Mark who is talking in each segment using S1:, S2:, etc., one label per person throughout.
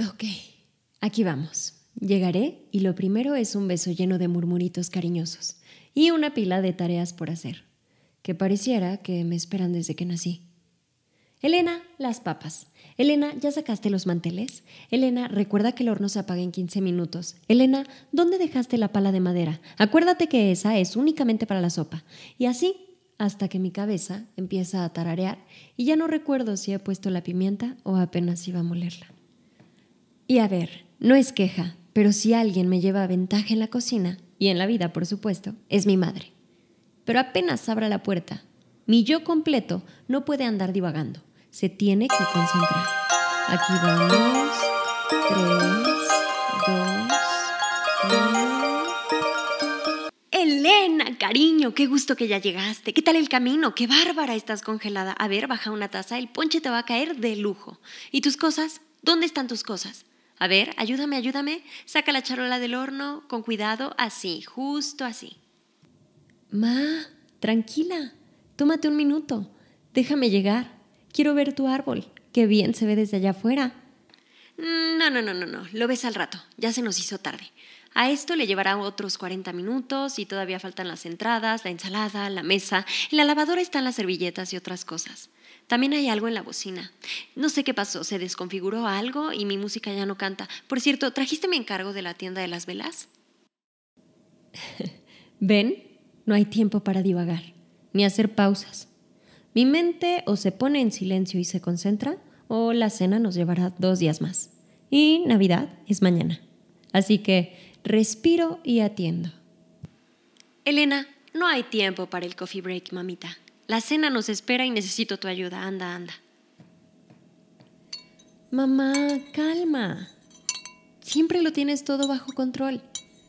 S1: Ok, aquí vamos. Llegaré y lo primero es un beso lleno de murmuritos cariñosos y una pila de tareas por hacer, que pareciera que me esperan desde que nací. Elena, las papas. Elena, ¿ya sacaste los manteles? Elena, recuerda que el horno se apaga en 15 minutos. Elena, ¿dónde dejaste la pala de madera? Acuérdate que esa es únicamente para la sopa. Y así hasta que mi cabeza empieza a tararear y ya no recuerdo si he puesto la pimienta o apenas iba a molerla. Y a ver, no es queja, pero si alguien me lleva ventaja en la cocina, y en la vida, por supuesto, es mi madre. Pero apenas abra la puerta, mi yo completo no puede andar divagando, se tiene que concentrar. Aquí vamos. Tres, dos, uno. Elena, cariño, qué gusto que ya llegaste. ¿Qué tal el camino? Qué bárbara estás congelada. A ver, baja una taza, el ponche te va a caer de lujo. ¿Y tus cosas? ¿Dónde están tus cosas? A ver, ayúdame, ayúdame. Saca la charola del horno con cuidado, así, justo así. Ma, tranquila. Tómate un minuto. Déjame llegar. Quiero ver tu árbol. Qué bien se ve desde allá afuera. No, no, no, no, no. Lo ves al rato. Ya se nos hizo tarde. A esto le llevará otros 40 minutos y todavía faltan las entradas, la ensalada, la mesa. En la lavadora están las servilletas y otras cosas. También hay algo en la bocina. No sé qué pasó, se desconfiguró algo y mi música ya no canta. Por cierto, ¿trajiste mi encargo de la tienda de las velas? ¿Ven? No hay tiempo para divagar, ni hacer pausas. Mi mente o se pone en silencio y se concentra, o la cena nos llevará dos días más. Y Navidad es mañana. Así que respiro y atiendo. Elena, no hay tiempo para el coffee break, mamita. La cena nos espera y necesito tu ayuda. Anda, anda. Mamá, calma. Siempre lo tienes todo bajo control.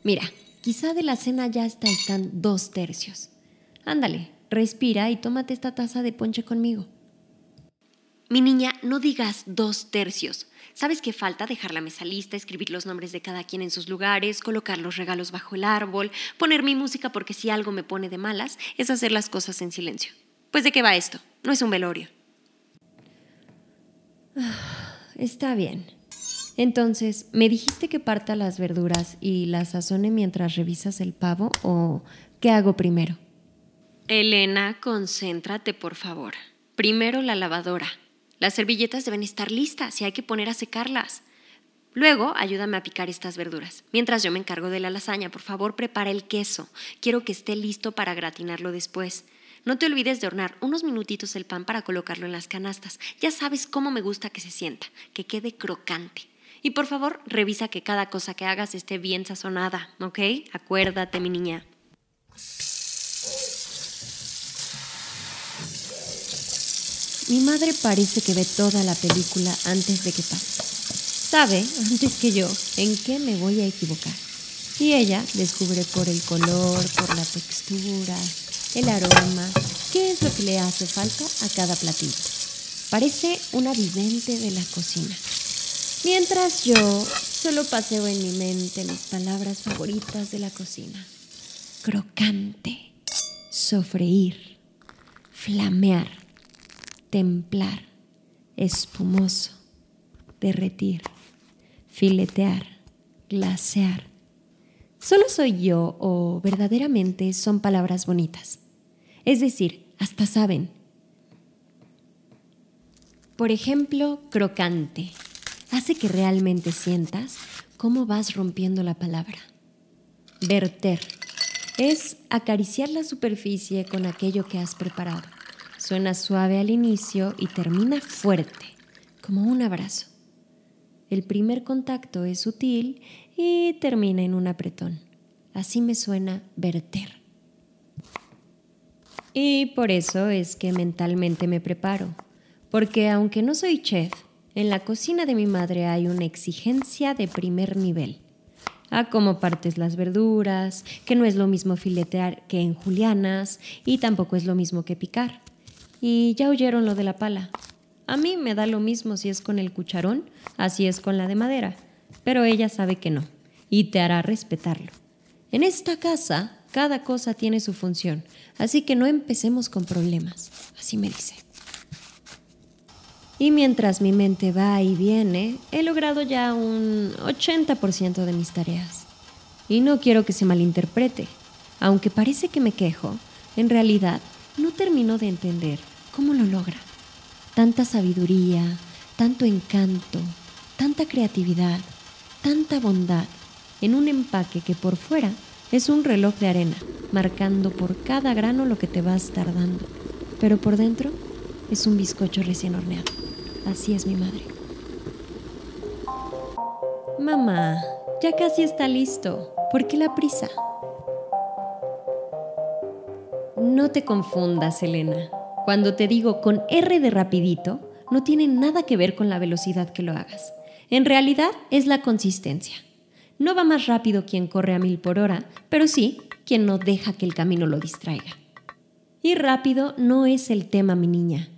S1: Mira, quizá de la cena ya hasta están dos tercios. Ándale, respira y tómate esta taza de ponche conmigo. Mi niña, no digas dos tercios. ¿Sabes qué falta? Dejar la mesa lista, escribir los nombres de cada quien en sus lugares, colocar los regalos bajo el árbol, poner mi música porque si algo me pone de malas es hacer las cosas en silencio. Pues de qué va esto? No es un velorio. Está bien. Entonces, ¿me dijiste que parta las verduras y las sazone mientras revisas el pavo o qué hago primero? Elena, concéntrate, por favor. Primero la lavadora. Las servilletas deben estar listas y hay que poner a secarlas. Luego, ayúdame a picar estas verduras. Mientras yo me encargo de la lasaña, por favor, prepara el queso. Quiero que esté listo para gratinarlo después. No te olvides de hornear unos minutitos el pan para colocarlo en las canastas. Ya sabes cómo me gusta que se sienta, que quede crocante. Y por favor, revisa que cada cosa que hagas esté bien sazonada, ¿ok? Acuérdate, mi niña. Mi madre parece que ve toda la película antes de que pase. Sabe, antes que yo, en qué me voy a equivocar. Y ella descubre por el color, por la textura, el aroma, qué es lo que le hace falta a cada platillo. Parece una vidente de la cocina. Mientras yo solo paseo en mi mente mis palabras favoritas de la cocina. Crocante, sofreír, flamear, templar, espumoso, derretir, filetear, glasear, ¿Solo soy yo o verdaderamente son palabras bonitas? Es decir, hasta saben. Por ejemplo, crocante. Hace que realmente sientas cómo vas rompiendo la palabra. Verter. Es acariciar la superficie con aquello que has preparado. Suena suave al inicio y termina fuerte, como un abrazo. El primer contacto es sutil y termina en un apretón. Así me suena verter. Y por eso es que mentalmente me preparo, porque aunque no soy chef, en la cocina de mi madre hay una exigencia de primer nivel. A cómo partes las verduras, que no es lo mismo filetear que en julianas y tampoco es lo mismo que picar. Y ya oyeron lo de la pala. A mí me da lo mismo si es con el cucharón, así es con la de madera, pero ella sabe que no, y te hará respetarlo. En esta casa, cada cosa tiene su función, así que no empecemos con problemas, así me dice. Y mientras mi mente va y viene, he logrado ya un 80% de mis tareas. Y no quiero que se malinterprete. Aunque parece que me quejo, en realidad no termino de entender cómo lo logra. Tanta sabiduría, tanto encanto, tanta creatividad, tanta bondad en un empaque que por fuera es un reloj de arena, marcando por cada grano lo que te vas tardando, pero por dentro es un bizcocho recién horneado. Así es mi madre. Mamá, ya casi está listo. ¿Por qué la prisa? No te confundas, Elena. Cuando te digo con R de rapidito, no tiene nada que ver con la velocidad que lo hagas. En realidad es la consistencia. No va más rápido quien corre a mil por hora, pero sí quien no deja que el camino lo distraiga. Y rápido no es el tema, mi niña.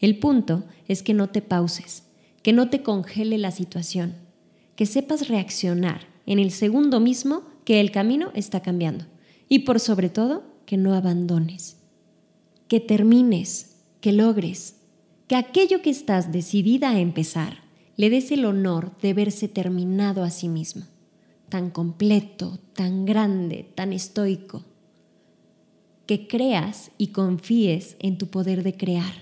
S1: El punto es que no te pauses, que no te congele la situación, que sepas reaccionar en el segundo mismo que el camino está cambiando y por sobre todo que no abandones, que termines, que logres, que aquello que estás decidida a empezar le des el honor de verse terminado a sí mismo tan completo, tan grande, tan estoico, que creas y confíes en tu poder de crear.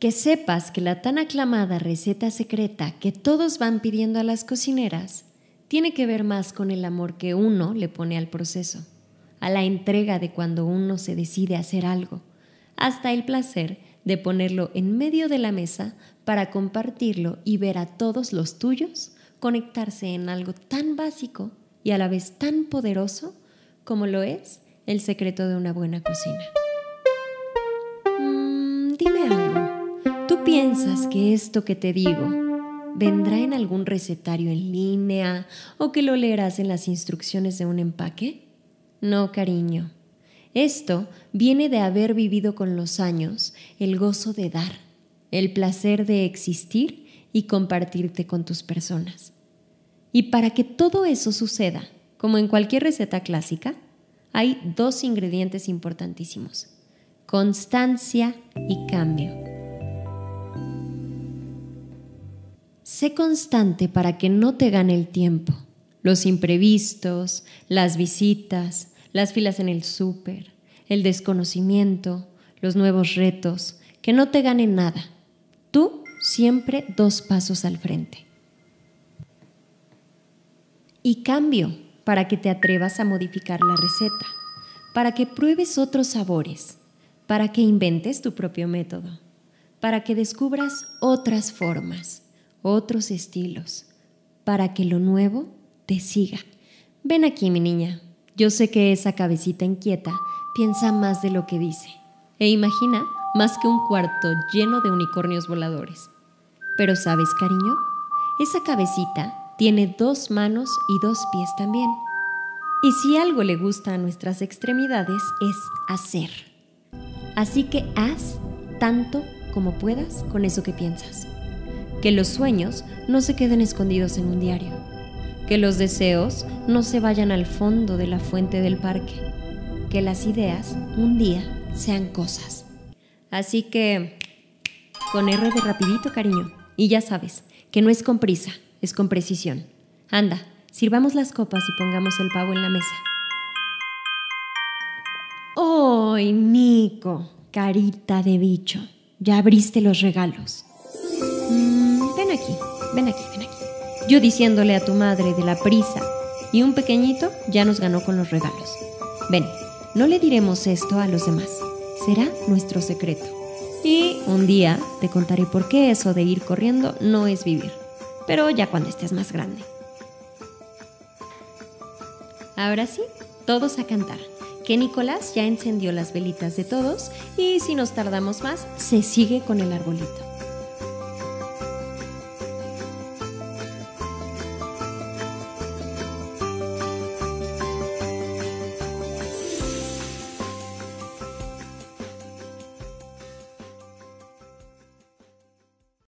S1: Que sepas que la tan aclamada receta secreta que todos van pidiendo a las cocineras tiene que ver más con el amor que uno le pone al proceso, a la entrega de cuando uno se decide hacer algo, hasta el placer de ponerlo en medio de la mesa para compartirlo y ver a todos los tuyos conectarse en algo tan básico y a la vez tan poderoso como lo es el secreto de una buena cocina. Mm, dime algo, ¿tú piensas que esto que te digo vendrá en algún recetario en línea o que lo leerás en las instrucciones de un empaque? No, cariño. Esto viene de haber vivido con los años el gozo de dar, el placer de existir y compartirte con tus personas. Y para que todo eso suceda, como en cualquier receta clásica, hay dos ingredientes importantísimos, constancia y cambio. Sé constante para que no te gane el tiempo, los imprevistos, las visitas, las filas en el súper, el desconocimiento, los nuevos retos, que no te gane nada. Tú siempre dos pasos al frente y cambio para que te atrevas a modificar la receta, para que pruebes otros sabores, para que inventes tu propio método, para que descubras otras formas, otros estilos, para que lo nuevo te siga. Ven aquí, mi niña. Yo sé que esa cabecita inquieta piensa más de lo que dice e imagina más que un cuarto lleno de unicornios voladores. Pero sabes, cariño, esa cabecita tiene dos manos y dos pies también. Y si algo le gusta a nuestras extremidades es hacer. Así que haz tanto como puedas con eso que piensas. Que los sueños no se queden escondidos en un diario. Que los deseos no se vayan al fondo de la fuente del parque. Que las ideas un día sean cosas. Así que, con R de rapidito, cariño. Y ya sabes, que no es con prisa, es con precisión. Anda, sirvamos las copas y pongamos el pavo en la mesa. ¡Ay, Nico! Carita de bicho. Ya abriste los regalos. Mm, ven aquí, ven aquí, ven aquí. Yo diciéndole a tu madre de la prisa y un pequeñito ya nos ganó con los regalos. Ven, no le diremos esto a los demás. Será nuestro secreto. Y un día te contaré por qué eso de ir corriendo no es vivir pero ya cuando estés más grande. Ahora sí, todos a cantar, que Nicolás ya encendió las velitas de todos y si nos tardamos más, se sigue con el arbolito.